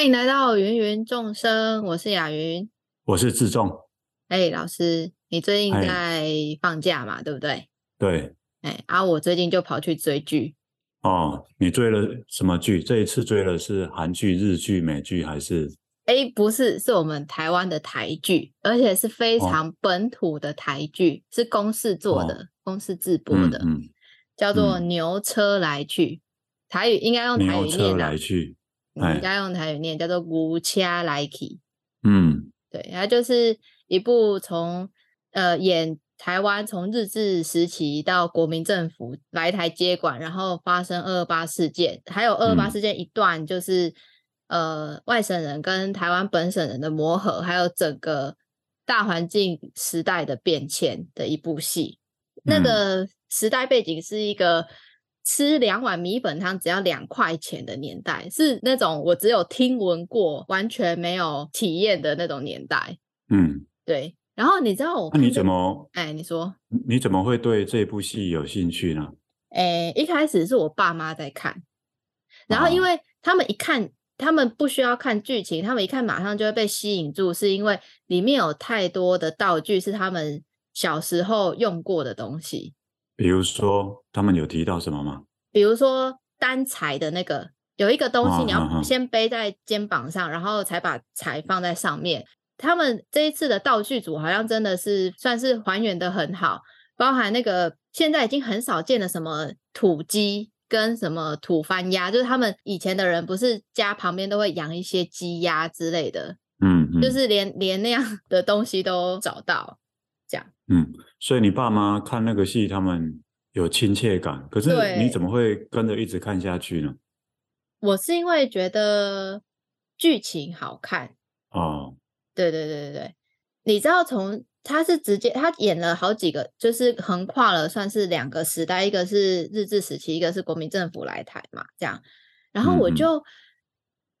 欢迎来到芸芸众生，我是雅云，我是志仲。哎，老师，你最近在放假嘛？对不对？对。哎，啊，我最近就跑去追剧。哦，你追了什么剧？这一次追的是韩剧、日剧、美剧还是？哎，不是，是我们台湾的台剧，而且是非常本土的台剧，哦、是公视做的，哦、公视自播的，嗯嗯、叫做《牛车来去》，嗯、台语应该用台语念啊。牛车来去。人家用台语念，叫做“牛车来去”。嗯，对，它就是一部从呃演台湾从日治时期到国民政府来台接管，然后发生二二八事件，还有二二八事件一段就是、嗯、呃外省人跟台湾本省人的磨合，还有整个大环境时代的变迁的一部戏。嗯、那个时代背景是一个。吃两碗米粉汤只要两块钱的年代，是那种我只有听闻过，完全没有体验的那种年代。嗯，对。然后你知道我，那你怎么？哎，你说你怎么会对这部戏有兴趣呢？哎，一开始是我爸妈在看，然后因为他们一看，哦、他们不需要看剧情，他们一看马上就会被吸引住，是因为里面有太多的道具是他们小时候用过的东西。比如说，他们有提到什么吗？比如说担柴的那个，有一个东西你要先背在肩膀上，哦、然后才把柴放在上面。他们这一次的道具组好像真的是算是还原的很好，包含那个现在已经很少见的什么土鸡跟什么土番鸭，就是他们以前的人不是家旁边都会养一些鸡鸭之类的，嗯，嗯，就是连连那样的东西都找到。这样，嗯，所以你爸妈看那个戏，他们有亲切感。可是你怎么会跟着一直看下去呢？我是因为觉得剧情好看哦。对对对对对，你知道从他是直接他演了好几个，就是横跨了算是两个时代，一个是日治时期，一个是国民政府来台嘛，这样。然后我就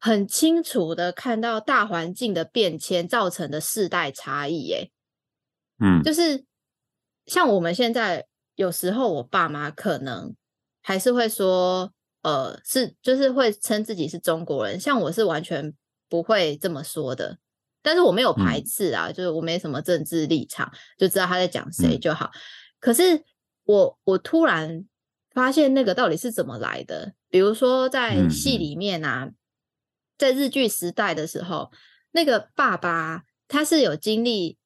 很清楚的看到大环境的变迁造成的世代差异，耶。嗯，就是像我们现在有时候，我爸妈可能还是会说，呃，是就是会称自己是中国人，像我是完全不会这么说的，但是我没有排斥啊，嗯、就是我没什么政治立场，就知道他在讲谁就好。嗯、可是我我突然发现那个到底是怎么来的？比如说在戏里面啊，嗯、在日剧时代的时候，那个爸爸他是有经历。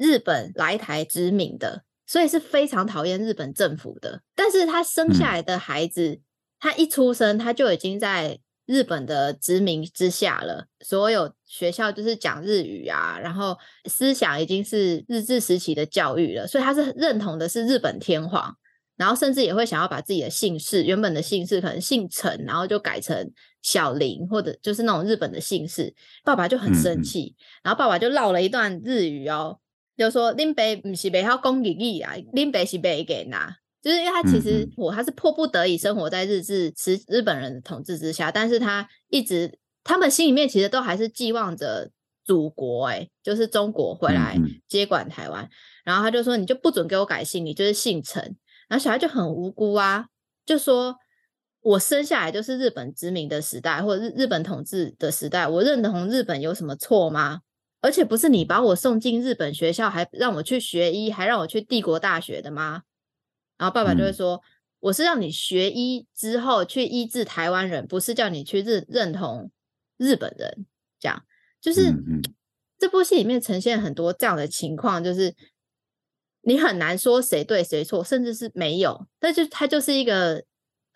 日本来台殖民的，所以是非常讨厌日本政府的。但是他生下来的孩子，嗯、他一出生他就已经在日本的殖民之下了。所有学校就是讲日语啊，然后思想已经是日治时期的教育了，所以他是认同的是日本天皇，然后甚至也会想要把自己的姓氏，原本的姓氏可能姓陈，然后就改成小林，或者就是那种日本的姓氏。爸爸就很生气，嗯、然后爸爸就唠了一段日语哦。就说林北不是北好讲日语啊，林北是北给呐，就是因为他其实我他是迫不得已生活在日治时日本人的统治之下，但是他一直他们心里面其实都还是寄望着祖国、欸，哎，就是中国回来接管台湾。然后他就说，你就不准给我改姓，你就是姓陈。然后小孩就很无辜啊，就说我生下来就是日本殖民的时代，或者日日本统治的时代，我认同日本有什么错吗？而且不是你把我送进日本学校，还让我去学医，还让我去帝国大学的吗？然后爸爸就会说：“嗯、我是让你学医之后去医治台湾人，不是叫你去认认同日本人。”这样就是、嗯嗯、这部戏里面呈现很多这样的情况，就是你很难说谁对谁错，甚至是没有，但就它就是一个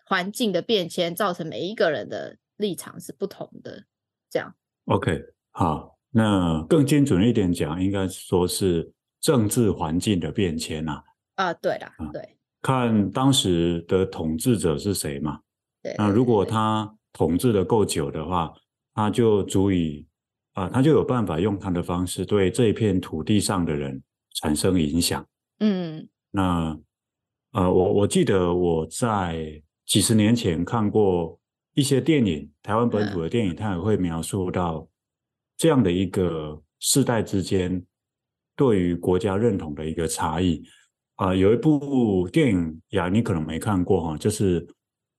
环境的变迁，造成每一个人的立场是不同的。这样，OK，好。那更精准一点讲，应该说是政治环境的变迁呐。啊，对啦，对，看当时的统治者是谁嘛。对，那如果他统治的够久的话，他就足以啊，他就有办法用他的方式对这一片土地上的人产生影响。嗯，那呃，我我记得我在几十年前看过一些电影，台湾本土的电影，它也会描述到。这样的一个世代之间对于国家认同的一个差异。啊、呃，有一部电影呀，你可能没看过哈，就是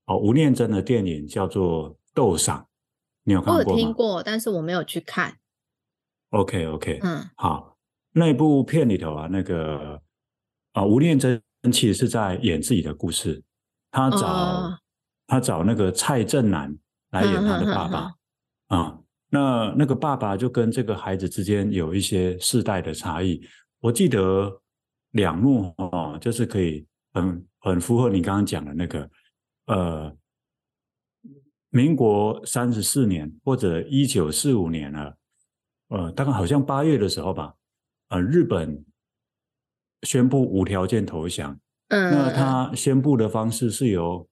哦吴念真的电影叫做《斗赏》，你有看过吗？我有听过，但是我没有去看。OK OK，嗯，好，那部片里头啊，那个啊，吴念真其实是在演自己的故事，他找、哦、他找那个蔡正南来演他的爸爸啊，那那个爸爸就跟这个孩子之间有一些世代的差异，我记得两幕哦，就是可以很很符合你刚刚讲的那个呃，民国三十四年或者一九四五年了。呃，大概好像八月的时候吧，呃，日本宣布无条件投降。嗯，那他宣布的方式是由，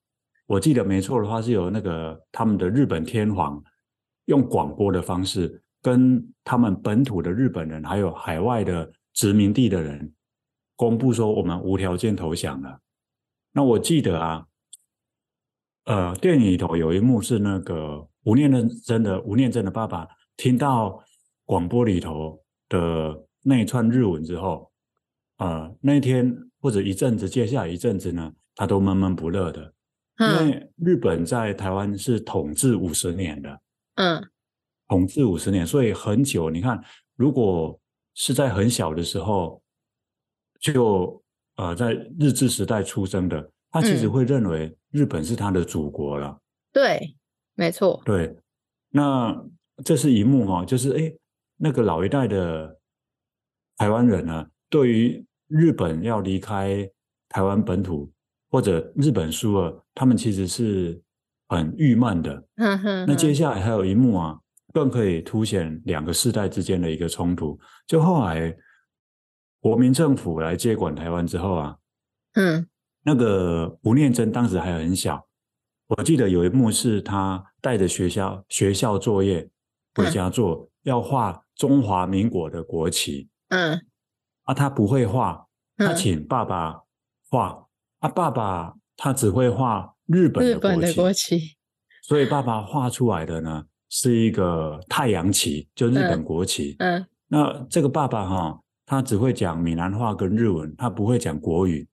我记得没错的话，是由那个他们的日本天皇用广播的方式，跟他们本土的日本人还有海外的殖民地的人公布说，我们无条件投降了。那我记得啊，呃，电影里头有一幕是那个吴念真的吴念真的爸爸听到。广播里头的那一串日文之后，呃，那天或者一阵子，接下来一阵子呢，他都闷闷不乐的，因为日本在台湾是统治五十年的，嗯，统治五十年，所以很久。你看，如果是在很小的时候就呃在日治时代出生的，他其实会认为日本是他的祖国了。对，没错。对，那这是一幕哈，就是哎。那个老一代的台湾人呢，对于日本要离开台湾本土或者日本输了，他们其实是很郁闷的。那接下来还有一幕啊，更可以凸显两个世代之间的一个冲突。就后来国民政府来接管台湾之后啊，嗯，那个吴念真当时还很小，我记得有一幕是他带着学校学校作业回家做，要画。中华民国的国旗，嗯，啊，他不会画，他请爸爸画，嗯、啊，爸爸他只会画日本的国旗，日本的国旗，所以爸爸画出来的呢是一个太阳旗，就日本国旗，嗯，嗯，那这个爸爸哈，他只会讲闽南话跟日文，他不会讲国语，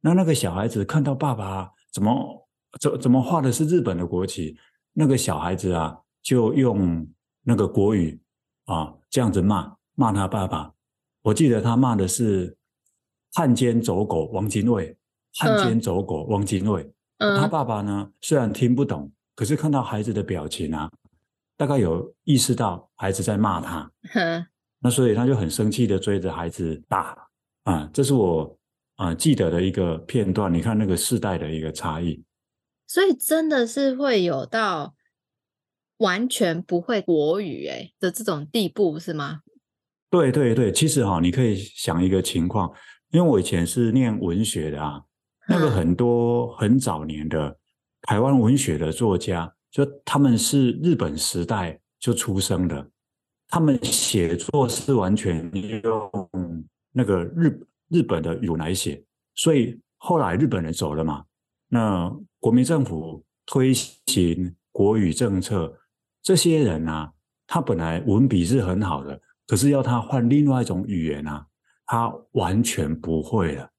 那那个小孩子看到爸爸怎么怎怎么画的是日本的国旗，那个小孩子啊就用那个国语。啊，这样子骂骂他爸爸，我记得他骂的是汉奸走狗汪精卫，汉奸走狗汪精卫。嗯，他爸爸呢，虽然听不懂，可是看到孩子的表情啊，大概有意识到孩子在骂他。嗯，那所以他就很生气的追着孩子打。啊，这是我啊记得的一个片段。你看那个世代的一个差异，所以真的是会有到。完全不会国语哎的这种地步是吗？对对对，其实哈，你可以想一个情况，因为我以前是念文学的啊，那个很多很早年的台湾文学的作家，就他们是日本时代就出生的，他们写作是完全用那个日日本的语来写，所以后来日本人走了嘛，那国民政府推行国语政策。这些人啊，他本来文笔是很好的，可是要他换另外一种语言啊，他完全不会了，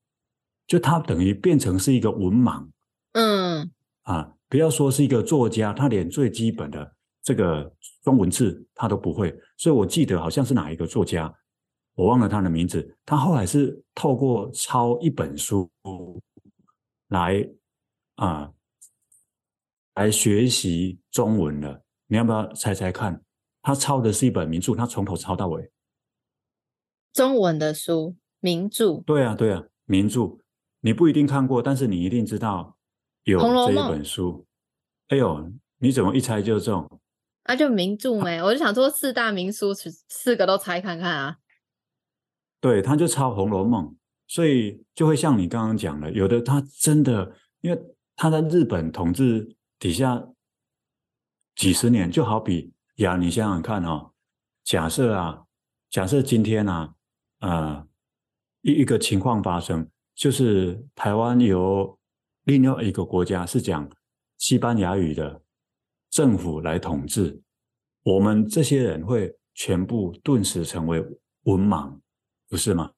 就他等于变成是一个文盲。嗯，啊，不要说是一个作家，他连最基本的这个中文字他都不会。所以我记得好像是哪一个作家，我忘了他的名字，他后来是透过抄一本书来啊来学习中文的。你要不要猜猜看？他抄的是一本名著，他从头抄到尾。中文的书，名著。对啊，对啊，名著。你不一定看过，但是你一定知道有这一本书。哎呦，你怎么一猜就中？那、啊、就名著没？我就想说四大名书，四个都猜看看啊。对，他就抄《红楼梦》，所以就会像你刚刚讲的，有的他真的，因为他在日本统治底下。几十年，就好比呀，你想想看哦，假设啊，假设今天啊，呃，一一个情况发生，就是台湾由另外一个国家是讲西班牙语的政府来统治，我们这些人会全部顿时成为文盲，不是吗？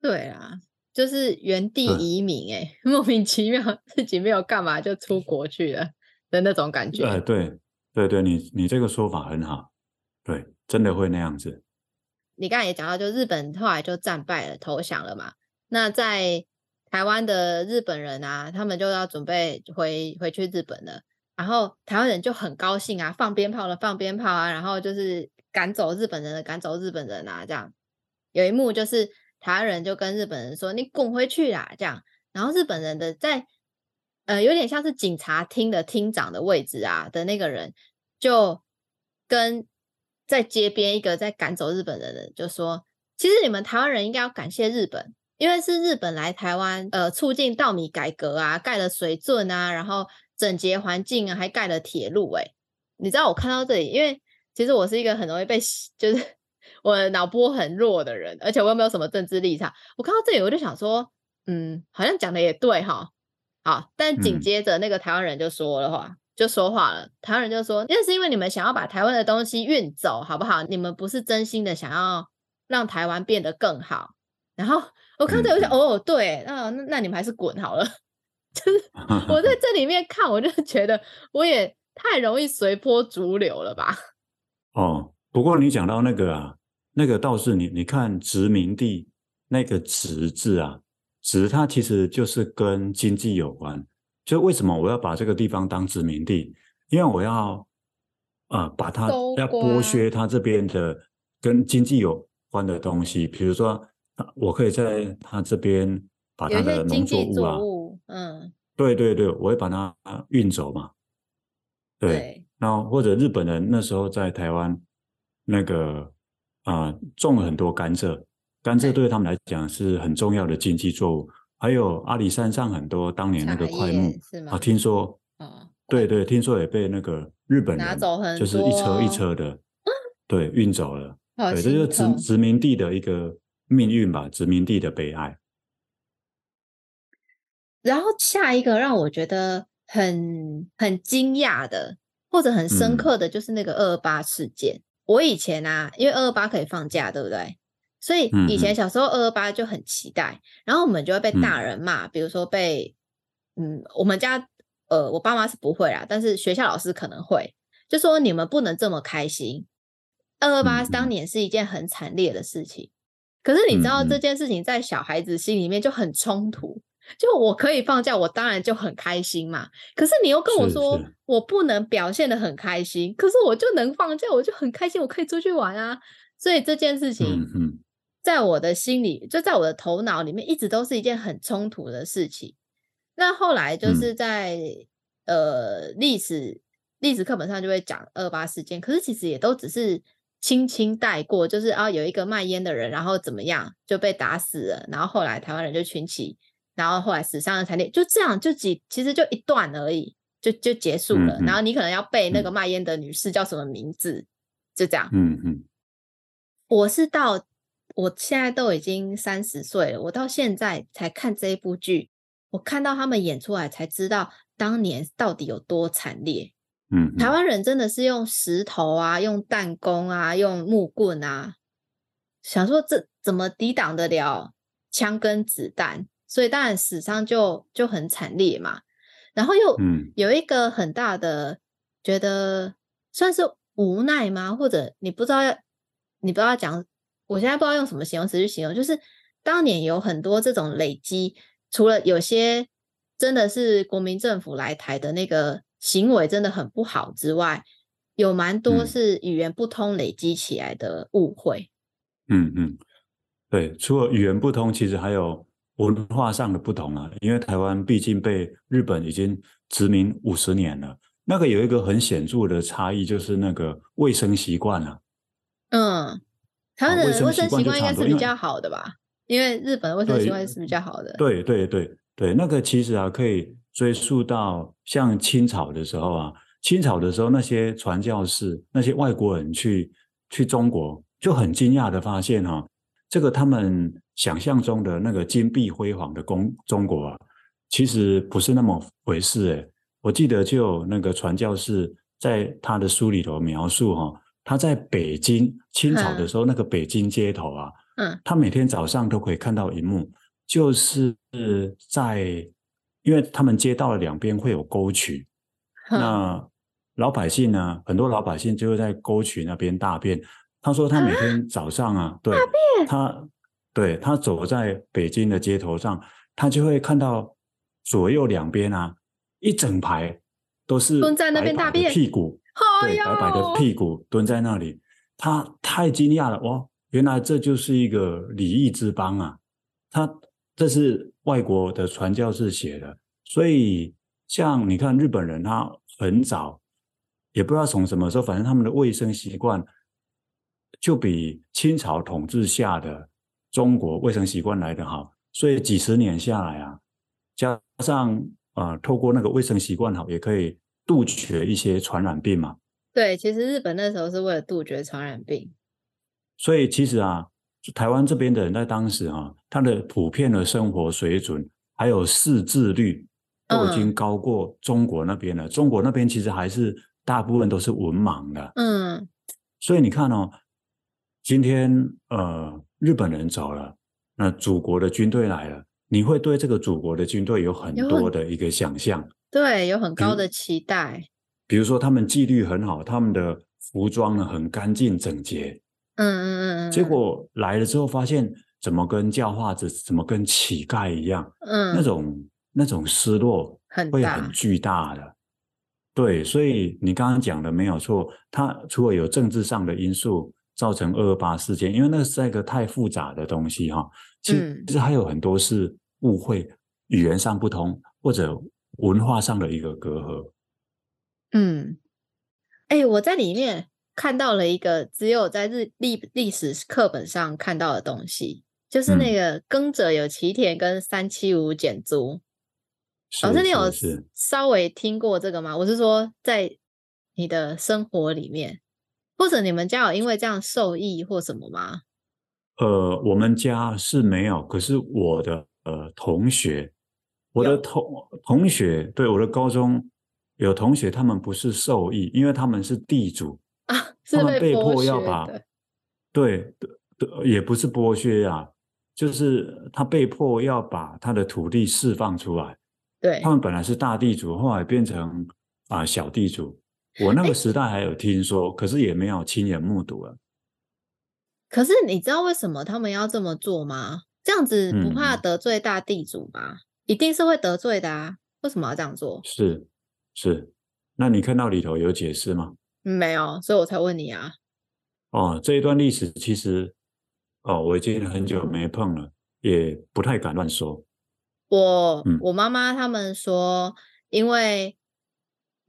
对啊，就是原地移民，哎，莫名其妙自己没有干嘛就出国去了的那种感觉。呃对。对对，你你这个说法很好，对，真的会那样子。你刚才也讲到，就日本后来就战败了，投降了嘛。那在台湾的日本人啊，他们就要准备回回去日本了。然后台湾人就很高兴啊，放鞭炮了，放鞭炮啊，然后就是赶走日本人的，赶走日本人啊，这样。有一幕就是台湾人就跟日本人说：“你滚回去啦！”这样。然后日本人的在呃有点像是警察厅的厅长的位置啊的那个人，就跟在街边一个在赶走日本人的人就说：“其实你们台湾人应该要感谢日本，因为是日本来台湾呃促进稻米改革啊，盖了水圳啊，然后。”整洁环境啊，还盖了铁路哎！你知道我看到这里，因为其实我是一个很容易被 就是我的脑波很弱的人，而且我又没有什么政治立场。我看到这里，我就想说，嗯，好像讲的也对哈。好，但紧接着那个台湾人就说了话，嗯、就说话了。台湾人就说，那是因为你们想要把台湾的东西运走，好不好？你们不是真心的想要让台湾变得更好。然后我看到这里，我想，哦，对，那那那你们还是滚好了。就是 我在这里面看，我就觉得我也太容易随波逐流了吧。哦，不过你讲到那个啊，那个倒是你你看殖民地那个“殖”字啊，“殖”它其实就是跟经济有关。就为什么我要把这个地方当殖民地？因为我要啊、呃，把它要剥削它这边的跟经济有关的东西，比如说，我可以在他这边把他的农作物啊。嗯，对对对，我会把它运走嘛。对，然后或者日本人那时候在台湾那个啊、呃、种了很多甘蔗，甘蔗对他们来讲是很重要的经济作物。还有阿里山上很多当年那个块木啊，听说，哦，对对，听说也被那个日本人拿走很多，就是一车一车的，对，运走了。对，这就是殖殖民地的一个命运吧，殖民地的悲哀。然后下一个让我觉得很很惊讶的，或者很深刻的就是那个二二八事件。嗯、我以前啊，因为二二八可以放假，对不对？所以以前小时候二二八就很期待，然后我们就会被大人骂，嗯、比如说被嗯，我们家呃，我爸妈是不会啦，但是学校老师可能会，就说你们不能这么开心。二二八当年是一件很惨烈的事情，可是你知道这件事情在小孩子心里面就很冲突。就我可以放假，我当然就很开心嘛。可是你又跟我说，我不能表现的很开心，可是我就能放假，我就很开心，我可以出去玩啊。所以这件事情，在我的心里，就在我的头脑里面，一直都是一件很冲突的事情。那后来就是在呃历史历史课本上就会讲二八事件，可是其实也都只是轻轻带过，就是啊有一个卖烟的人，然后怎么样就被打死了，然后后来台湾人就群起。然后后来死伤的惨烈，就这样就几其实就一段而已，就就结束了。嗯嗯、然后你可能要背那个卖烟的女士叫什么名字，嗯、就这样。嗯嗯。嗯我是到我现在都已经三十岁了，我到现在才看这一部剧，我看到他们演出来才知道当年到底有多惨烈。嗯，嗯。台湾人真的是用石头啊，用弹弓啊，用木棍啊，想说这怎么抵挡得了枪跟子弹？所以当然死伤就就很惨烈嘛，然后又有一个很大的觉得算是无奈吗？或者你不知道要你不知道讲，我现在不知道用什么形容词去形容，就是当年有很多这种累积，除了有些真的是国民政府来台的那个行为真的很不好之外，有蛮多是语言不通累积起来的误会。嗯嗯，对，除了语言不通，其实还有。文化上的不同啊，因为台湾毕竟被日本已经殖民五十年了，那个有一个很显著的差异，就是那个卫生习惯啊。嗯，台湾的卫生习惯应该是比较好的吧？因为日本的卫生习惯是比较好的。对对对对，那个其实啊，可以追溯到像清朝的时候啊，清朝的时候那些传教士、那些外国人去去中国，就很惊讶的发现哈、啊，这个他们。想象中的那个金碧辉煌的中中国啊，其实不是那么回事诶。我记得就有那个传教士在他的书里头描述哈，他在北京清朝的时候，那个北京街头啊，嗯，他每天早上都可以看到一幕，就是在，因为他们街道的两边会有沟渠，那老百姓呢，很多老百姓就会在沟渠那边大便。他说他每天早上啊，啊对，他对他走在北京的街头上，他就会看到左右两边啊，一整排都是蹲在那边大便，屁股，对，白白的屁股蹲在那里，他太惊讶了，哇，原来这就是一个礼仪之邦啊！他这是外国的传教士写的，所以像你看日本人，他很早也不知道从什么时候，反正他们的卫生习惯。就比清朝统治下的中国卫生习惯来得好，所以几十年下来啊，加上啊、呃，透过那个卫生习惯好，也可以杜绝一些传染病嘛。对，其实日本那时候是为了杜绝传染病。所以其实啊，台湾这边的人在当时啊，他的普遍的生活水准还有识字率都已经高过中国那边了。嗯、中国那边其实还是大部分都是文盲的。嗯，所以你看哦。今天呃，日本人走了，那祖国的军队来了，你会对这个祖国的军队有很多的一个想象，对，有很高的期待。比如说，他们纪律很好，他们的服装呢很干净整洁，嗯嗯嗯嗯。结果来了之后，发现怎么跟教化子，怎么跟乞丐一样，嗯，那种那种失落会很巨大的。对，所以你刚刚讲的没有错，它除了有政治上的因素。造成二二八事件，因为那是一个太复杂的东西哈。其实还有很多是误会，语言上不同或者文化上的一个隔阂。嗯，哎、欸，我在里面看到了一个只有在日历历史课本上看到的东西，就是那个耕者有其田跟三七五减租。老师，你有稍微听过这个吗？我是说，在你的生活里面。或者你们家有因为这样受益或什么吗？呃，我们家是没有，可是我的呃同学，我的同同学，对，我的高中有同学，他们不是受益，因为他们是地主啊，他们被迫要把，对，也不是剥削呀、啊，就是他被迫要把他的土地释放出来，对，他们本来是大地主，后来变成啊、呃、小地主。我那个时代还有听说，欸、可是也没有亲眼目睹了。可是你知道为什么他们要这么做吗？这样子不怕得罪大地主吗？嗯、一定是会得罪的啊！为什么要这样做？是是，那你看到里头有解释吗？没有，所以我才问你啊。哦，这一段历史其实，哦，我已经很久没碰了，也不太敢乱说。我、嗯、我妈妈他们说，因为。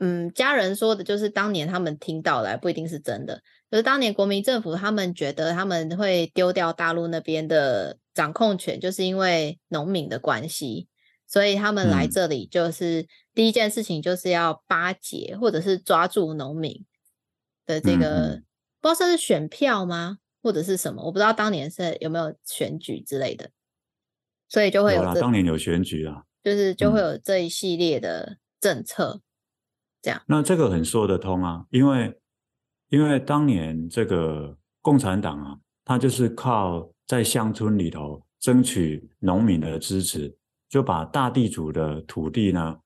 嗯，家人说的就是当年他们听到的，不一定是真的。就是当年国民政府他们觉得他们会丢掉大陆那边的掌控权，就是因为农民的关系，所以他们来这里就是、嗯、第一件事情就是要巴结或者是抓住农民的这个，不知道是选票吗，或者是什么？我不知道当年是有没有选举之类的，所以就会有，有当年有选举啊，就是就会有这一系列的政策。这样，那这个很说得通啊，因为因为当年这个共产党啊，他就是靠在乡村里头争取农民的支持，就把大地主的土地呢，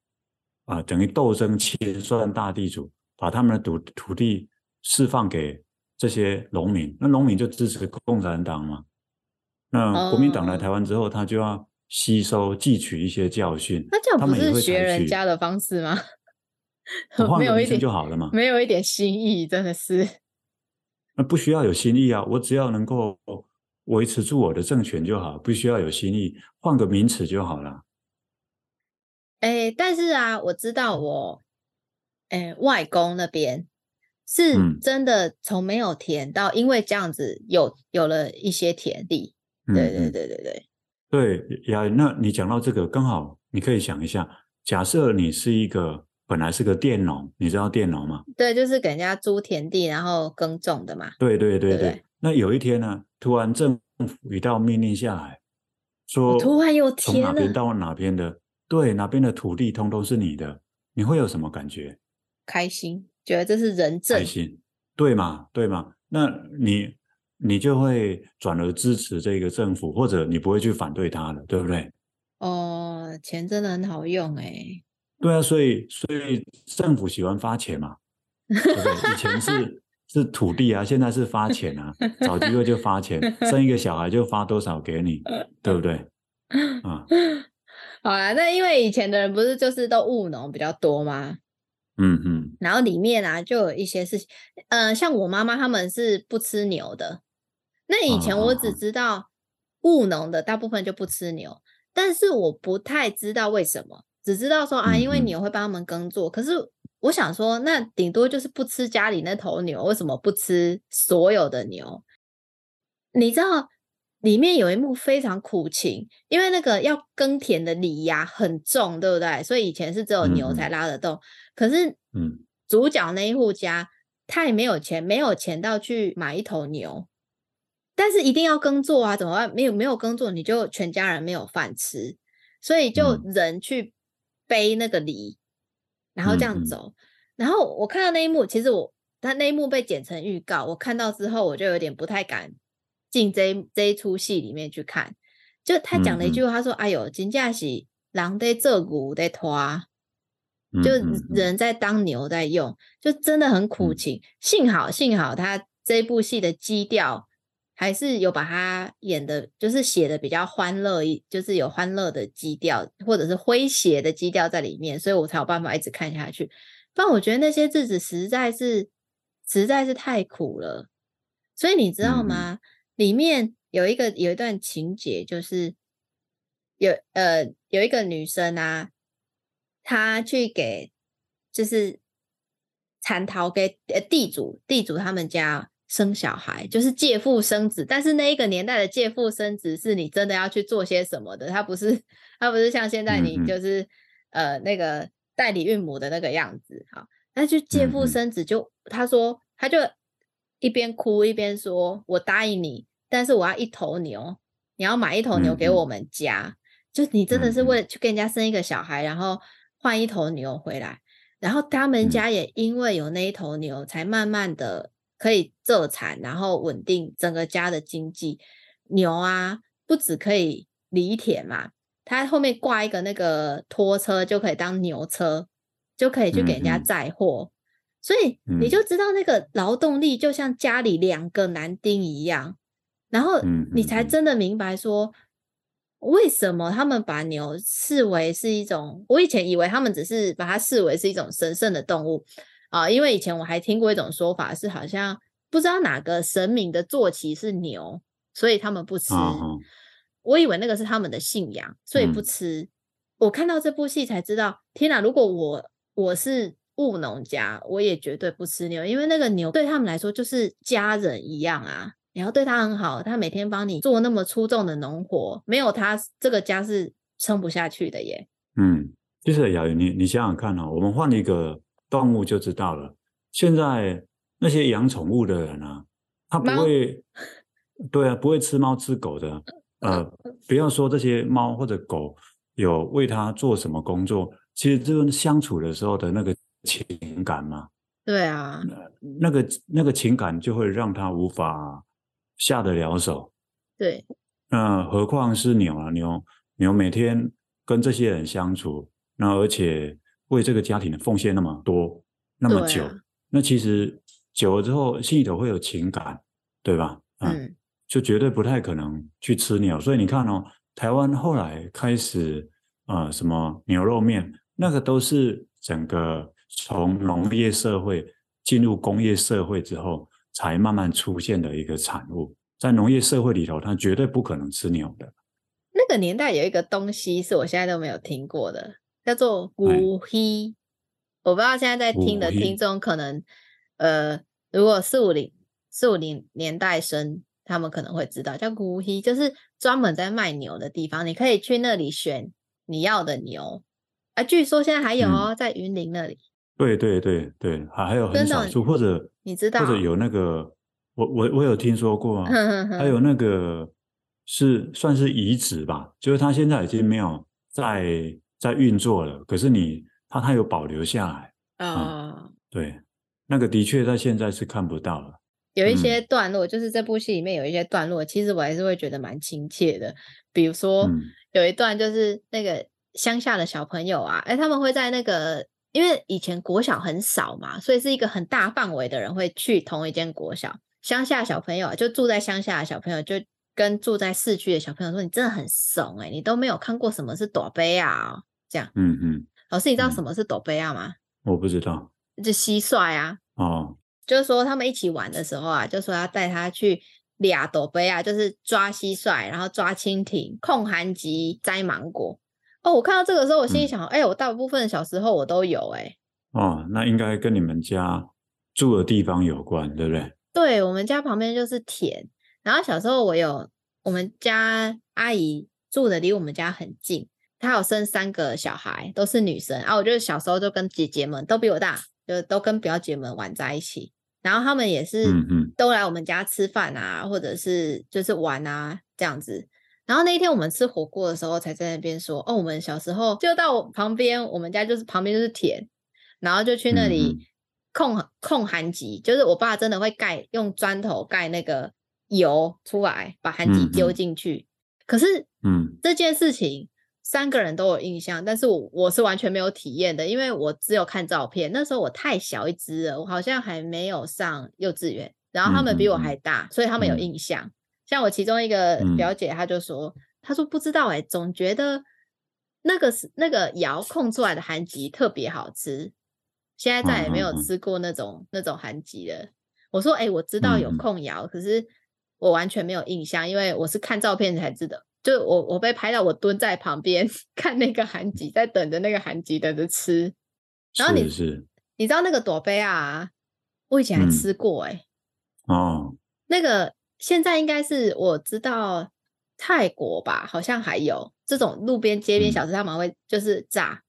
啊、呃，等于斗争清算大地主，把他们的土土地释放给这些农民，那农民就支持共产党嘛。那国民党来台湾之后，他就要吸收汲取一些教训。那这样不是学人家的方式吗？没有一点就好了嘛，没有一点新意，真的是。那不需要有新意啊，我只要能够维持住我的政权就好，不需要有新意，换个名词就好了。哎，但是啊，我知道我，哎，外公那边是真的从没有田到，因为这样子有有了一些田地。对对对对对。对呀，那你讲到这个，刚好你可以想一下，假设你是一个。本来是个佃农，你知道佃农吗？对，就是给人家租田地，然后耕种的嘛。对对对对。对对，那有一天呢，突然政府一道命令下来，说突然有田从哪边到哪边的，对，哪边的土地通通是你的，你会有什么感觉？开心，觉得这是人证。开心，对嘛对嘛？那你你就会转而支持这个政府，或者你不会去反对他了，对不对？哦，钱真的很好用哎。对啊，所以所以政府喜欢发钱嘛，对不对？以前是 是土地啊，现在是发钱啊，找机会就发钱，生一个小孩就发多少给你，对不对？啊，好啊，那因为以前的人不是就是都务农比较多吗？嗯嗯，然后里面啊就有一些事情，呃，像我妈妈他们是不吃牛的，那以前我只知道务农的大部分就不吃牛，但是我不太知道为什么，只知道说啊，因为牛会帮他们耕作，可是。我想说，那顶多就是不吃家里那头牛，为什么不吃所有的牛？你知道里面有一幕非常苦情，因为那个要耕田的犁呀很重，对不对？所以以前是只有牛才拉得动。嗯、可是，嗯，主角那一户家他也没有钱，没有钱到去买一头牛，但是一定要耕作啊，怎么办？没有没有耕作，你就全家人没有饭吃，所以就人去背那个犁。然后这样走，然后我看到那一幕，其实我他那一幕被剪成预告，我看到之后我就有点不太敢进这这一出戏里面去看。就他讲了一句话，他说：“嗯嗯哎呦，真的是狼在做牛在拖，就人在当牛在用，就真的很苦情。幸好幸好他这部戏的基调。”还是有把他演的，就是写的比较欢乐一，就是有欢乐的基调，或者是诙谐的基调在里面，所以我才有办法一直看下去。不然我觉得那些日子实在是实在是太苦了。所以你知道吗？嗯、里面有一个有一段情节，就是有呃有一个女生啊，她去给就是蚕桃给呃地主地主他们家。生小孩就是借腹生子，但是那一个年代的借腹生子是你真的要去做些什么的，他不是他不是像现在你就是、嗯、呃那个代理孕母的那个样子。好，那就借腹生子就、嗯、他说他就一边哭一边说：“我答应你，但是我要一头牛，你要买一头牛给我们家，嗯、就你真的是为了去跟人家生一个小孩，然后换一头牛回来，然后他们家也因为有那一头牛，才慢慢的。”可以做产，然后稳定整个家的经济。牛啊，不只可以犁田嘛，它后面挂一个那个拖车，就可以当牛车，就可以去给人家载货。嗯嗯，所以你就知道那个劳动力就像家里两个男丁一样。然后你才真的明白说，为什么他们把牛视为是一种，我以前以为他们只是把它视为是一种神圣的动物。啊，因为以前我还听过一种说法，是好像不知道哪个神明的坐骑是牛，所以他们不吃。哦、我以为那个是他们的信仰，所以不吃。嗯、我看到这部戏才知道，天哪！如果我我是务农家，我也绝对不吃牛，因为那个牛对他们来说就是家人一样啊。你要对他很好，他每天帮你做那么粗重的农活，没有他，这个家是撑不下去的耶。嗯，其实雅云，你你想想看哦，我们换一个。动物就知道了。现在那些养宠物的人啊，他不会，猫对啊，不会吃猫吃狗的。呃，不要说这些猫或者狗有为他做什么工作，其实就是相处的时候的那个情感嘛。对啊，那个那个情感就会让他无法下得了手。对，那何况是牛啊，牛牛每天跟这些人相处，那而且。为这个家庭的奉献那么多那么久，啊、那其实久了之后心里头会有情感，对吧？嗯，嗯，就绝对不太可能去吃牛。所以你看哦，台湾后来开始啊、呃，什么牛肉面，那个都是整个从农业社会进入工业社会之后才慢慢出现的一个产物。在农业社会里头，它绝对不可能吃牛的。那个年代有一个东西是我现在都没有听过的。叫做牛耳，我不知道现在在听的听众可能，呃，如果四五零四五零年代生，他们可能会知道，叫牛耳，就是专门在卖牛的地方，你可以去那里选你要的牛。啊，据说现在还有哦，在云林那里。对对对对，还还有很少数，或者你知道，或者有那个，我我我有听说过啊，还有那个是算是遗址吧，就是他现在已经没有在。在运作了，可是你它它有保留下来啊、uh, 嗯，对，那个的确在现在是看不到了。有一些段落，嗯、就是这部戏里面有一些段落，其实我还是会觉得蛮亲切的。比如说、嗯、有一段，就是那个乡下的小朋友啊，哎，他们会在那个因为以前国小很少嘛，所以是一个很大范围的人会去同一间国小。乡下小朋友就住在乡下的小朋友就跟住在市区的小朋友说：“你真的很怂哎、欸，你都没有看过什么是大伯啊？”这样，嗯嗯。老师，你知道什么是大伯啊吗？我不知道。就蟋蟀啊。哦。就是说他们一起玩的时候啊，就说要带他去俩大伯啊，就是抓蟋蟀，然后抓蜻蜓，控寒疾，摘芒果。哦，我看到这个时候，我心里想，哎、嗯欸，我大部分小时候我都有哎、欸。哦，那应该跟你们家住的地方有关，对不对？对，我们家旁边就是田，然后小时候我有我们家阿姨住的离我们家很近，她有生三个小孩，都是女生啊。我就是小时候就跟姐姐们都比我大，就都跟表姐们玩在一起。然后他们也是都来我们家吃饭啊，嗯、或者是就是玩啊这样子。然后那一天我们吃火锅的时候，才在那边说哦，我们小时候就到旁边，我们家就是旁边就是田，然后就去那里控控寒极，就是我爸真的会盖用砖头盖那个油出来，把寒极丢进去。可是，嗯，这件事情三个人都有印象，但是我我是完全没有体验的，因为我只有看照片。那时候我太小一只了，我好像还没有上幼稚园，然后他们比我还大，所以他们有印象。像我其中一个表姐，她就说：“嗯、她说不知道哎、欸，总觉得那个是那个遥控出来的韩吉特别好吃。现在再也没有吃过那种、嗯、那种韩吉了。”我说：“哎、欸，我知道有控窑、嗯，可是我完全没有印象，因为我是看照片才知道。就我我被拍到，我蹲在旁边 看那个韩吉，在等着那个韩吉等着吃。然后你你知道那个朵杯啊？我以前还吃过哎、欸嗯。哦，那个。”现在应该是我知道泰国吧，好像还有这种路边街边小吃，他们会就是炸、嗯。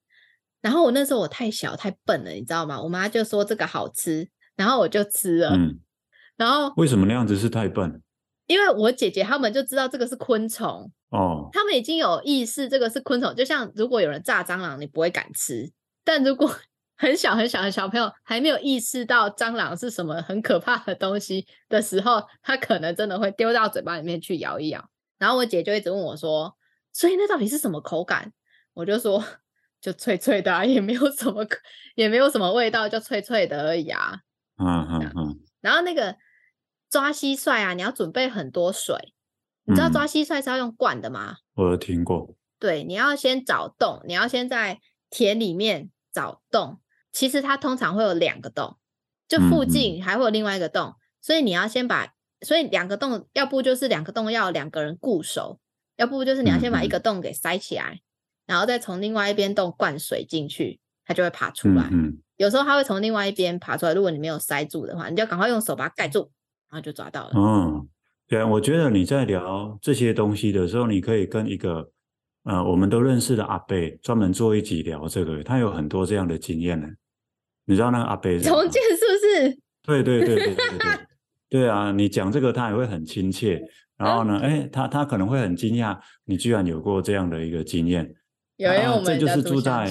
然后我那时候我太小太笨了，你知道吗？我妈就说这个好吃，然后我就吃了。嗯、然后为什么那样子是太笨？因为我姐姐他们就知道这个是昆虫哦，他们已经有意识这个是昆虫。就像如果有人炸蟑螂，你不会敢吃，但如果很小很小的小朋友还没有意识到蟑螂是什么很可怕的东西的时候，他可能真的会丢到嘴巴里面去咬一咬。然后我姐就一直问我说：“所以那到底是什么口感？”我就说：“就脆脆的啊，也没有什么，也没有什么味道，就脆脆的而已啊。”嗯嗯嗯。然后那个抓蟋蟀啊，你要准备很多水。你知道抓蟋蟀是要用罐的吗？我有听过。对，你要先找洞，你要先在田里面找洞。其实它通常会有两个洞，就附近还会有另外一个洞，嗯嗯，所以你要先把，所以两个洞，要不就是两个洞要两个人固守，要不就是你要先把一个洞给塞起来，然后再从另外一边洞灌水进去，它就会爬出来。嗯嗯，有时候它会从另外一边爬出来，如果你没有塞住的话，你就赶快用手把它盖住，然后就抓到了。嗯，对啊，我觉得你在聊这些东西的时候，你可以跟一个呃我们都认识的阿伯专门做一集聊这个，他有很多这样的经验呢。你知道那个阿伯重建是不是？对对对对对对，对啊！你讲这个他也会很亲切，然后呢，哎、嗯，他他可能会很惊讶，你居然有过这样的一个经验。有，因为我们这就是住在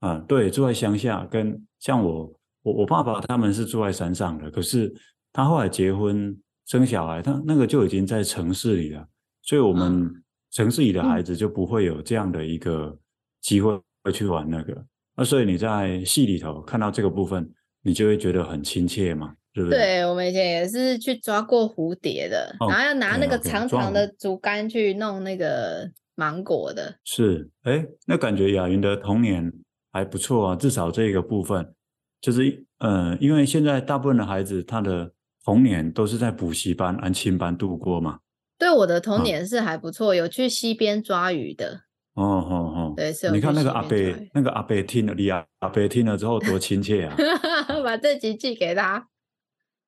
啊，对，住在乡下，跟像我我我爸爸他们是住在山上的，可是他后来结婚生小孩，他那个就已经在城市里了，所以我们城市里的孩子就不会有这样的一个机会会去玩那个。嗯那所以你在戏里头看到这个部分，你就会觉得很亲切嘛，是不是？对，我们以前也是去抓过蝴蝶的，哦、然后要拿那个长长的竹竿去弄那个芒果的。是，哎，那感觉雅云的童年还不错啊，至少这个部分就是，呃，因为现在大部分的孩子他的童年都是在补习班、安亲班度过嘛。对，我的童年是还不错，啊、有去溪边抓鱼的。哦哦哦，对，是你看那个阿伯，那个阿伯听了，你阿阿伯听了之后多亲切啊！把这集寄给他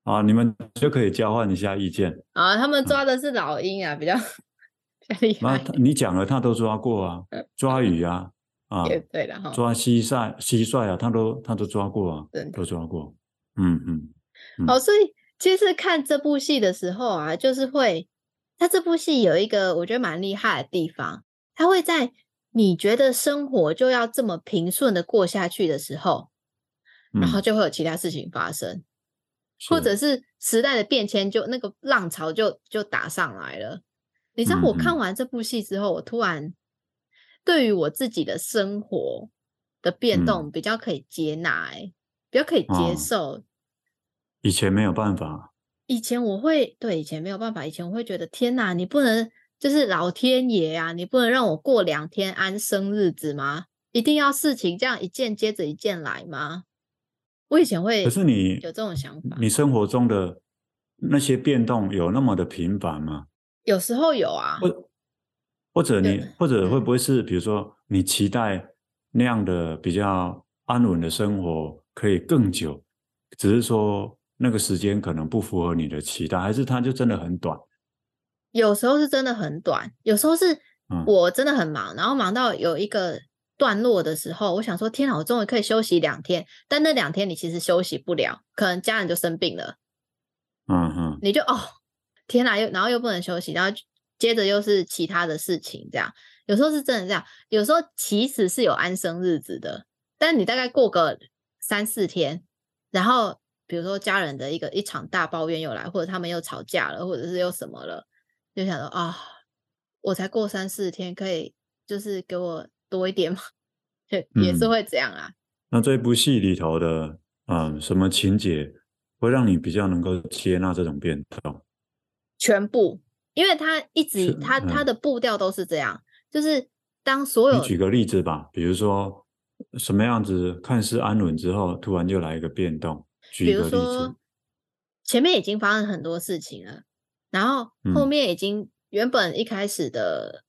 啊，你们就可以交换一下意见啊。他们抓的是老鹰啊，比较 比较厉害。你讲了，他都抓过啊，抓鱼啊，啊，也对的哈，抓蟋蟀、蟋蟀啊，他都他都抓过啊，都抓过。嗯嗯，嗯。好，所以其实看这部戏的时候啊，就是会，他这部戏有一个我觉得蛮厉害的地方。他会在你觉得生活就要这么平顺的过下去的时候，嗯，然后就会有其他事情发生，或者是。时代的变迁，就那个浪潮就就打上来了。你知道，我看完这部戏之后，嗯，我突然对于我自己的生活的变动比较可以接纳，哎，比较可以接受。哦，以前没有办法，以前我会对以前没有办法，以前我会觉得天哪，你不能就是老天爷啊，你不能让我过两天安生日子吗？一定要事情这样一件接着一件来吗？我以前会，可是你有这种想法，你生活中的那些变动有那么的频繁吗？有时候有啊，或或者你或者会不会是，比如说你期待那样的比较安稳的生活可以更久，只是说那个时间可能不符合你的期待，还是它就真的很短？有时候是真的很短，有时候是我真的很忙，嗯、然后忙到有一个段落的时候，我想说天哪，我终于可以休息两天，但那两天你其实休息不了，可能家人就生病了，嗯哼，你就哦。天哪，又然后又不能休息，然后接着又是其他的事情，这样。有时候是真的这样，有时候其实是有安生日子的，但你大概过个三四天，然后比如说家人的一个一场大抱怨又来，或者他们又吵架了，或者是又什么了，就想说啊，我才过三四天，可以就是给我多一点嘛，也是会这样啊。嗯，那这部戏里头的嗯什么情节会让你比较能够接纳这种变动？全部，因为他一直他他的步调都是这样，就是当所有你举个例子吧，比如说什么样子看似安稳之后，突然就来一个变动。举个例子，比如说前面已经发生很多事情了，然后后面已经原本一开始的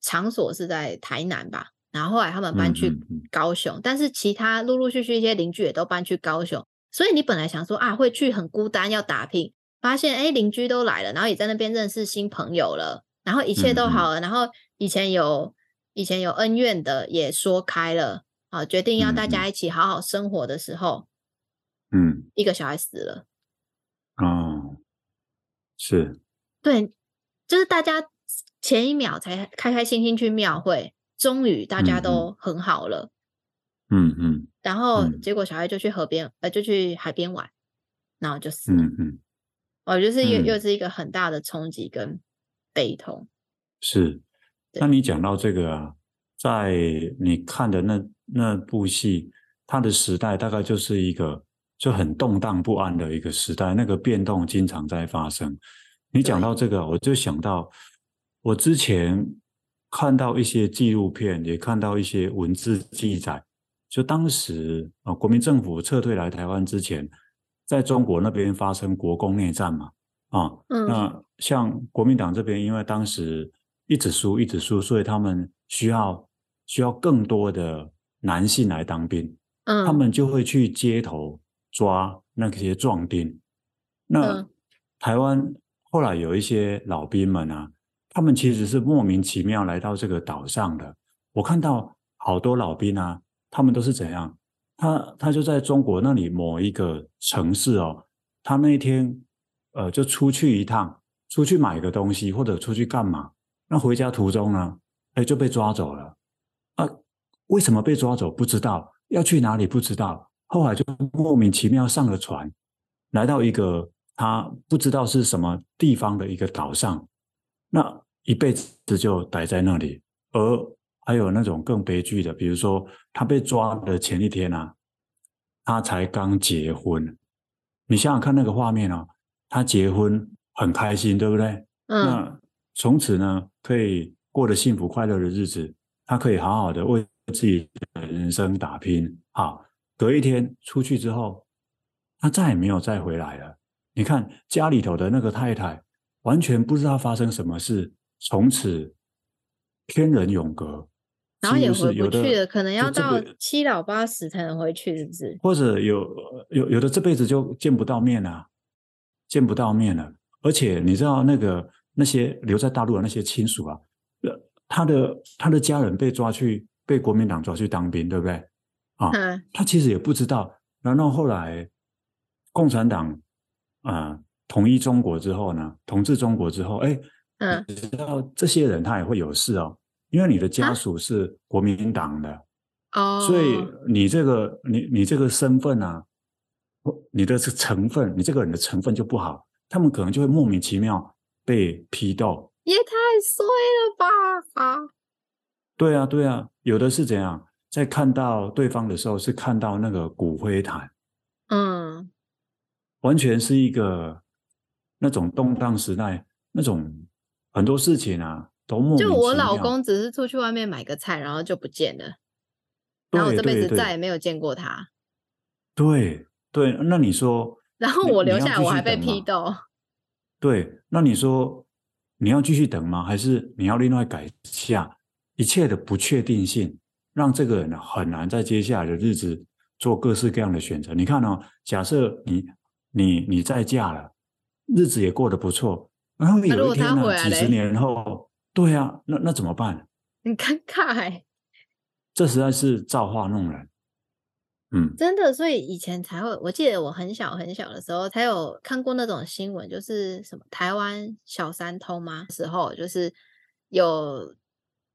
场所是在台南吧，然后后来他们搬去高雄，但是其他陆陆续续一些邻居也都搬去高雄，所以你本来想说啊会去很孤单要打拼。发现哎，邻居都来了，然后也在那边认识新朋友了，然后一切都好了，然后以前有以前有恩怨的也说开了，啊，决定要大家一起好好生活的时候，嗯，一个小孩死了，哦，是，对，就是大家前一秒才开开心心去庙会，终于大家都很好了，嗯嗯，嗯，然后结果小孩就去河边，呃，就去海边玩，然后就死了，嗯。嗯。哦，就是又又是一个很大的冲击跟悲痛。嗯、是，那你。讲到这个啊，在你看的那那部戏，它的时代大概就是一个就很动荡不安的一个时代，那个变动经常在发生。你讲到这个，我就想到我之前看到一些纪录片，也看到一些文字记载，就当时啊，国民政府撤退来台湾之前。在中国那边发生国共内战嘛，啊，嗯，那像国民党这边，因为当时一直输一直输，所以他们需要需要更多的男性来当兵，嗯，他们就会去街头抓那些壮丁。那台湾后来有一些老兵们啊，他们其实是莫名其妙来到这个岛上的。我看到好多老兵啊，他们都是怎样？他他就在中国那里某一个城市哦，他那一天呃就出去一趟，出去买个东西或者出去干嘛，那回家途中呢，哎就被抓走了啊？为什么被抓走不知道，要去哪里不知道，后来就莫名其妙上了船，来到一个他不知道是什么地方的一个岛上，那一辈子就待在那里，而。还有那种更悲剧的，比如说他被抓的前一天啊，他才刚结婚，你想想看那个画面啊，他结婚很开心，对不对？嗯。那从此呢，可以过得幸福快乐的日子，他可以好好的为自己的人生打拼。好，隔一天出去之后，他再也没有再回来了。你看家里头的那个太太，完全不知道发生什么事，从此天人永隔。然后也回不去了，可能要到七老八十才能回去，是不是？或者有有有的这辈子就见不到面了，见不到面了。而且你知道那个那些留在大陆的那些亲属啊，他的他的家人被抓去被国民党抓去当兵，对不对？啊，嗯、他其实也不知道。然后后来共产党啊、呃、统一中国之后呢，统治中国之后，哎，嗯，你知道这些人他也会有事哦。因为你的家属是国民党的，哦，所以你这个你你这个身份啊，你的这成分，你这个人的成分就不好，他们可能就会莫名其妙被批斗，也太衰了吧！啊，对啊，对啊，有的是怎样，在看到对方的时候，是看到那个骨灰坛，嗯，完全是一个那种动荡时代，那种很多事情啊，都。就我老公只是出去外面买个菜，然后就不见了，然后我这辈子再也没有见过他。对对，对，那你说，然后我留下来，我还被批斗。对，那你说你要继续等吗？还是你要另外改下？一切的不确定性，让这个人呢很难在接下来的日子做各式各样的选择。你看哦，假设你你你再嫁了，日子也过得不错，然后有一天呢，几十年后，对啊，那那怎么办？很尴尬，这实在是造化弄人。嗯，真的，所以以前才会，我记得我很小很小的时候才有看过那种新闻，就是什么台湾小三通吗？时候就是有。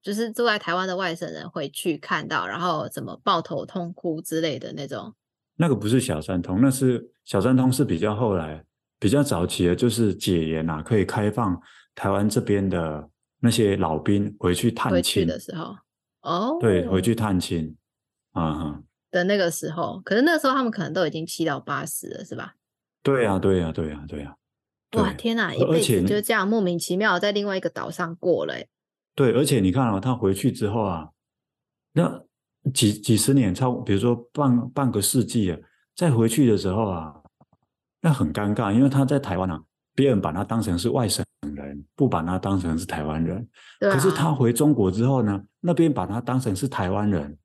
就是住在台湾的外省人回去看到，然后怎么抱头痛哭之类的那种。那个不是小三通，那是小三通是比较后来、比较早期的，就是解严啊，可以开放台湾这边的那些老兵回去探亲回去的时候。哦，对，回去探亲啊哈的那个时候，可是那个时候他们可能都已经七到八十了，是吧？对呀、啊，对呀、啊，对呀、啊，对呀、啊。哇，天哪，一辈子就这样莫名其妙在另外一个岛上过了。对，而且你看啊、哦，他回去之后啊，那几几十年，超比如说半半个世纪啊，再回去的时候啊，那很尴尬，因为他在台湾啊，别人把他当成是外省人，不把他当成是台湾人。啊、可是他回中国之后呢，那边把他当成是台湾人，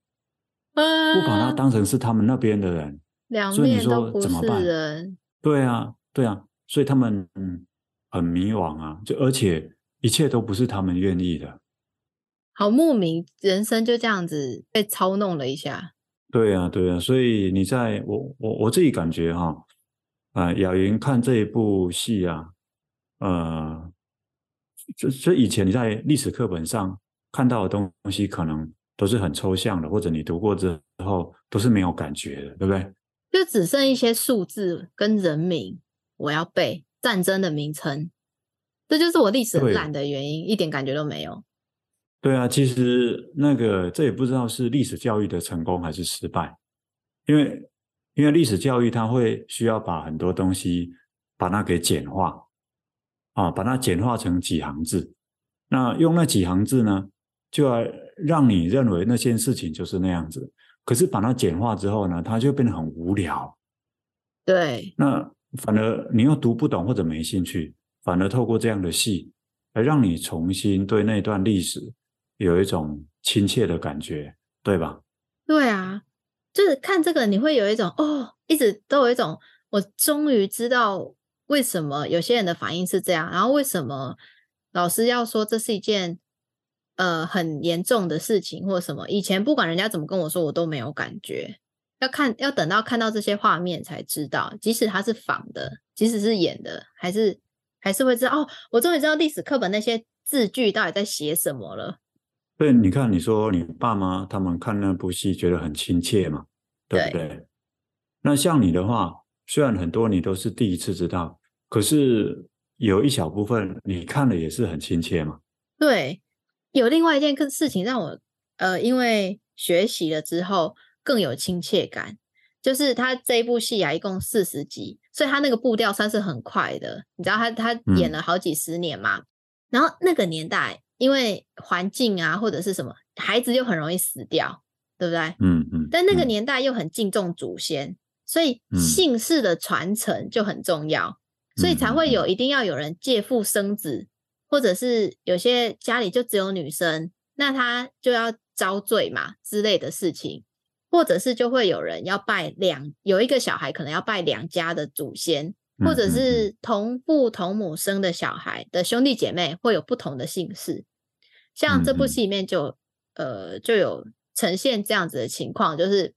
啊、不把他当成是他们那边的人。两所以你说面都不是人。怎么办？对啊，对啊，所以他们嗯很迷惘啊，就而且。一切都不是他们愿意的，好莫名，人生就这样子被操弄了一下。对啊，对啊，所以你在我我我自己感觉哈，啊、呃，雅云看这一部戏啊，呃，这这以前你在历史课本上看到的东西，可能都是很抽象的，或者你读过之后都是没有感觉的，对不对？就只剩一些数字跟人名，我要背战争的名称。这就是我历史很懒的原因，一点感觉都没有。对啊，其实那个这也不知道是历史教育的成功还是失败，因为因为历史教育它会需要把很多东西把它给简化啊，把它简化成几行字。那用那几行字呢，就要让你认为那件事情就是那样子。可是把它简化之后呢，它就变得很无聊。对，那反而你又读不懂或者没兴趣。反而透过这样的戏，来让你重新对那段历史有一种亲切的感觉，对吧？对啊，就是看这个，你会有一种哦，一直都有一种，我终于知道为什么有些人的反应是这样，然后为什么老师要说这是一件呃很严重的事情，或什么。以前不管人家怎么跟我说，我都没有感觉，要看要等到看到这些画面才知道，即使他是仿的，即使是演的，还是。还是会知道哦，我终于知道历史课本那些字句到底在写什么了。对，你看，你说你爸妈他们看那部戏觉得很亲切嘛，对不对？对。那像你的话，虽然很多你都是第一次知道，可是有一小部分你看了也是很亲切嘛。对，有另外一件事情让我呃，因为学习了之后更有亲切感。就是他这一部戏啊，一共四十集，所以他那个步调算是很快的。你知道他他演了好几十年嘛，嗯、然后那个年代因为环境啊或者是什么，孩子又很容易死掉，对不对？嗯嗯。嗯，但那个年代又很敬重祖先，嗯、所以姓氏的传承就很重要，嗯、所以才会有一定要有人借腹生子，或者是有些家里就只有女生，那他就要遭罪嘛之类的事情。或者是就会有人要拜两，有一个小孩可能要拜两家的祖先，或者是同父同母生的小孩的兄弟姐妹会有不同的姓氏。像这部戏里面就呃就有呈现这样子的情况，就是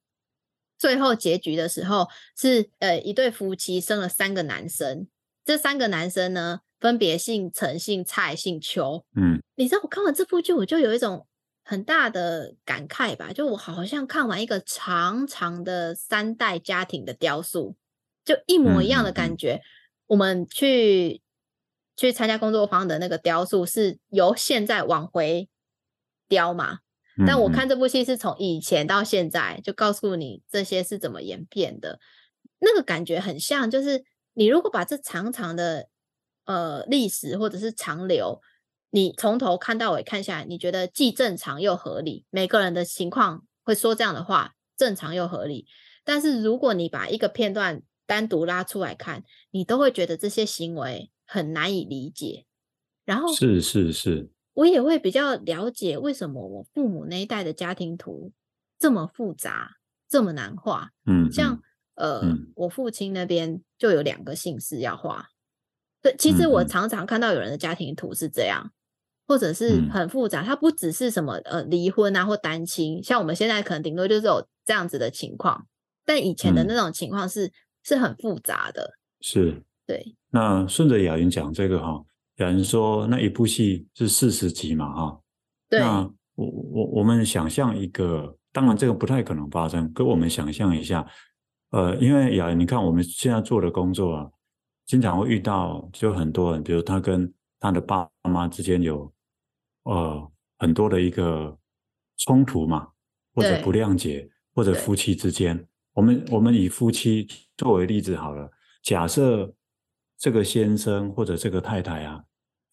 最后结局的时候是呃一对夫妻生了三个男生，这三个男生呢分别姓陈、姓蔡、姓邱。嗯，你知道我看完这部剧，我就有一种。很大的感慨吧，就我好像看完一个长长的三代家庭的雕塑，就一模一样的感觉。我们去去参加工作坊的那个雕塑是由现在往回雕嘛，但我看这部戏是从以前到现在，就告诉你这些是怎么演变的。那个感觉很像，就是你如果把这长长的呃历史或者是长流，你从头看到尾看下来，你觉得既正常又合理，每个人的情况会说这样的话，正常又合理。但是如果你把一个片段单独拉出来看，你都会觉得这些行为很难以理解。然后是是是，我也会比较了解为什么我父母那一代的家庭图这么复杂，这么难画。嗯，像。呃，嗯、我父亲那边就有两个姓氏要画。对，其实我常常看到有人的家庭图是这样，嗯、或者是很复杂。它不只是什么呃离婚啊或单亲，像我们现在可能顶多就是有这样子的情况，但以前的那种情况是、嗯、是很复杂的。是，对。那顺着雅云讲这个哈，雅云说那一部戏是四十集嘛哈？对。那我我我们想象一个，当然这个不太可能发生，可我们想象一下。呃，因为雅，你看我们现在做的工作啊，经常会遇到就很多人，比如他跟他的爸妈之间有呃很多的一个冲突嘛，或者不谅解，或者夫妻之间，我们我们以夫妻作为例子好了，假设这个先生或者这个太太啊，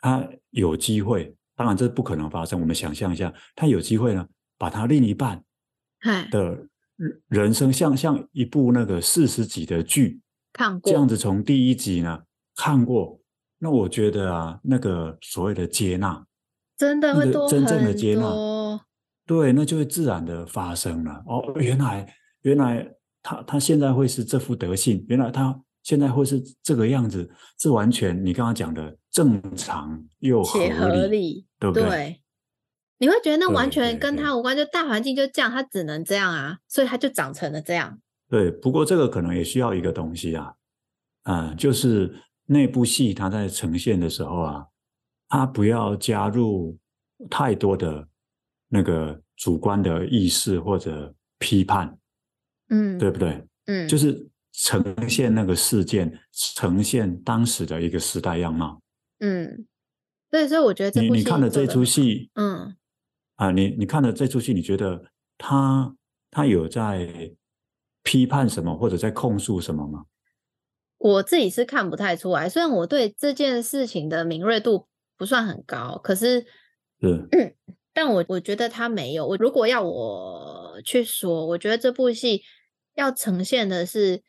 他有机会，当然这不可能发生，我们想象一下，他有机会呢，把他另一半的。人生像像一部那个四十集的剧，看过这样子从第一集呢看过，那我觉得啊，那个所谓的接纳，真的会多真正的接纳，对，那就会自然的发生了。哦，原来原来他他现在会是这副德性，原来他现在会是这个样子，是完全你刚刚讲的正常又合理，合理对不对？对你会觉得那完全跟他无关，就大环境就这样，他只能这样啊，所以他就长成了这样。对，不过这个可能也需要一个东西啊，啊、呃，就是那部戏它在呈现的时候啊，它不要加入太多的那个主观的意识或者批判，嗯，对不对？嗯，就是呈现那个事件，呈现当时的一个时代样貌。嗯，对，所以我觉得这你你看了这出戏，嗯。啊，你你看了这出戏，你觉得他他有在批判什么，或者在控诉什么吗？我自己是看不太出来，虽然我对这件事情的敏锐度不算很高，可是，是，嗯，但我我觉得他没有。我如果要我去说，我觉得这部戏要呈现的是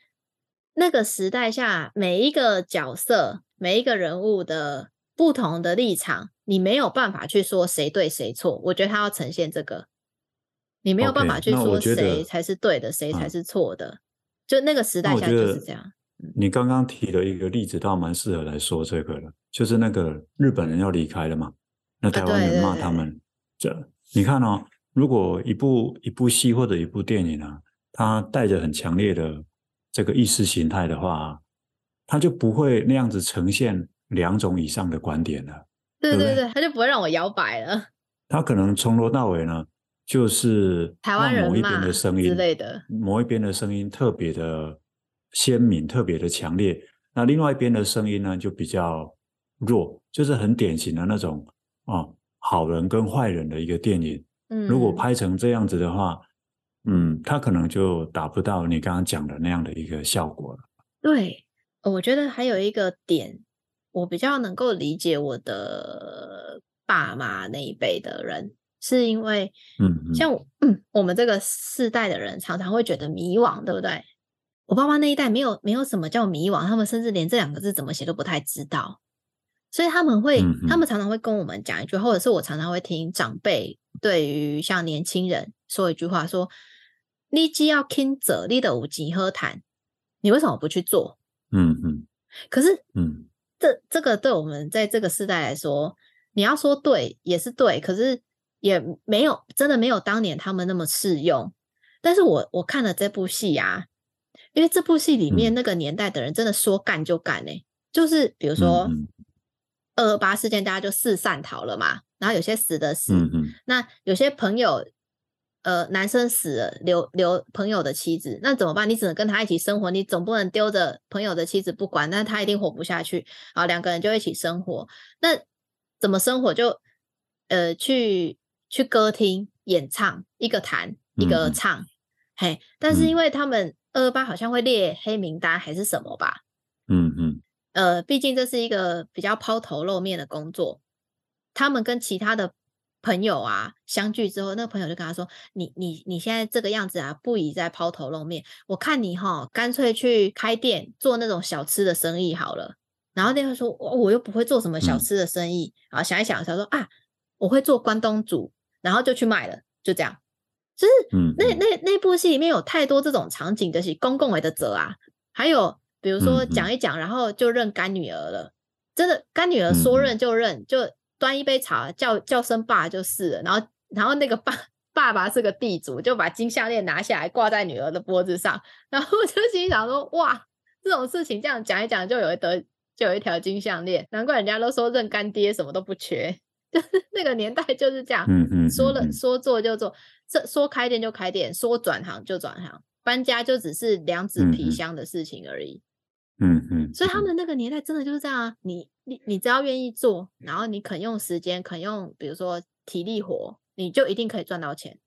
那个时代下每一个角色、每一个人物的不同的立场。你没有办法去说谁对谁错，我觉得他要呈现这个，你没有办法去说谁才是对的，谁才是错的，嗯、就那个时代下就是这样。你刚刚提了一个例子，倒蛮适合来说这个了，就是那个日本人要离开了嘛，那台湾人骂他们，这你看哦，如果一部一部戏或者一部电影啊，它带着很强烈的这个意识形态的话，它就不会那样子呈现两种以上的观点了。对对对，它就不会让我摇摆了。它可能从头到尾呢，就是台湾人某一边的声音之类的，某一边的声音特别的鲜明，特别的强烈。那另外一边的声音呢，就比较弱，就是很典型的那种哦，好人跟坏人的一个电影。嗯，如果拍成这样子的话，嗯，他可能就达不到你刚刚讲的那样的一个效果了。对，我觉得还有一个点。我比较能够理解我的爸妈那一辈的人，是因为，嗯，像我，嗯，我们这个世代的人常常会觉得迷惘，对不对？我爸妈那一代没有没有什么叫迷惘，他们甚至连这两个字怎么写都不太知道，所以他们会，他们常常会跟我们讲一句，或者是我常常会听长辈对于像年轻人说一句话，说：“你既要听者，你的五级喝谈，你为什么不去做？”嗯嗯，可是，嗯。这这个对我们在这个时代来说，你要说对也是对，可是也没有真的没有当年他们那么适用。但是我我看了这部戏啊，因为这部戏里面那个年代的人真的说干就干呢、欸，嗯、就是比如说二二八事件，大家就四散逃了嘛，然后有些死的死，嗯嗯那有些朋友。呃，男生死了，留留朋友的妻子，那怎么办？你只能跟他一起生活，你总不能丢着朋友的妻子不管，那他一定活不下去。好，两个人就一起生活，那怎么生活就？就呃，去去歌厅，演唱，一个弹，一个唱，嗯、嘿。但是因为他们二二八好像会列黑名单还是什么吧？嗯嗯。呃，毕竟这是一个比较抛头露面的工作，他们跟其他的朋友啊相聚之后，那个朋友就跟他说：“你你你现在这个样子啊，不宜再抛头露面。我看你哈，干脆去开店做那种小吃的生意好了。”然后那个说：“我我又不会做什么小吃的生意。嗯”啊，想一想，他说：“啊，我会做关东煮。”然后就去卖了，就这样。就是那那那部戏里面有太多这种场景，就是公共为的责啊，还有。比如说讲一讲，然后就认干女儿了。真的，干女儿说认就认，就端一杯茶叫叫声爸就是了。然后，然后那个爸爸爸是个地主，就把金项链拿下来挂在女儿的脖子上。然后我就心想说：哇，这种事情这样讲一讲，就有一得就有一条金项链。难怪人家都说认干爹什么都不缺，就是那个年代就是这样。嗯嗯，说了说做就做，这说开店就开店，说转行就转行，搬家就只是两纸皮箱的事情而已。嗯嗯，所以他们那个年代真的就是这样啊，你你你只要愿意做，然后你肯用时间，肯用比如说体力活，你就一定可以赚到钱。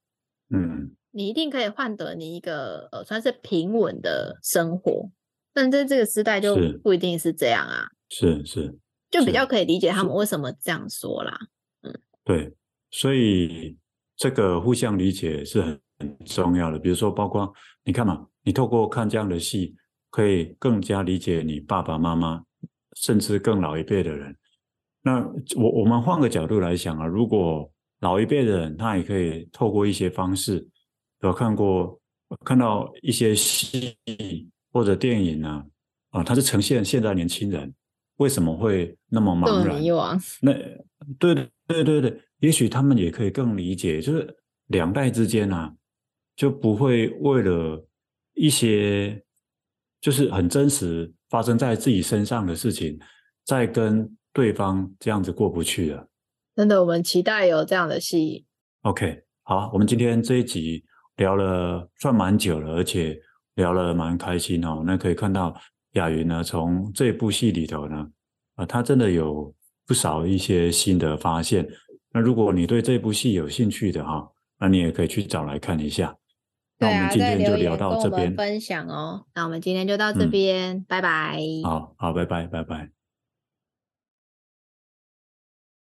嗯，你一定可以换得你一个呃算是平稳的生活，但在这个时代就不一定是这样啊。是是，就比较可以理解他们为什么这样说啦。嗯，对，所以这个互相理解是很很重要的。比如说，包括你看嘛，你透过看这样的戏。可以更加理解你爸爸妈妈，甚至更老一辈的人。那我我们换个角度来想啊，如果老一辈的人他也可以透过一些方式，有看过看到一些戏或者电影啊，啊，他是呈现现在年轻人为什么会那么茫然？那对对对对，也许他们也可以更理解，就是两代之间啊，就不会为了一些。就是很真实发生在自己身上的事情，再跟对方这样子过不去了。真的，我们期待有这样的戏。OK，好，我们今天这一集聊了算蛮久了，而且聊了蛮开心哦。那可以看到雅云呢，从这部戏里头呢，啊、呃，他真的有不少一些新的发现。那如果你对这部戏有兴趣的哈，那你也可以去找来看一下。那我们今天就聊到这边，分享哦。那我们今天就到这边，嗯、拜拜。好好，拜拜，拜拜。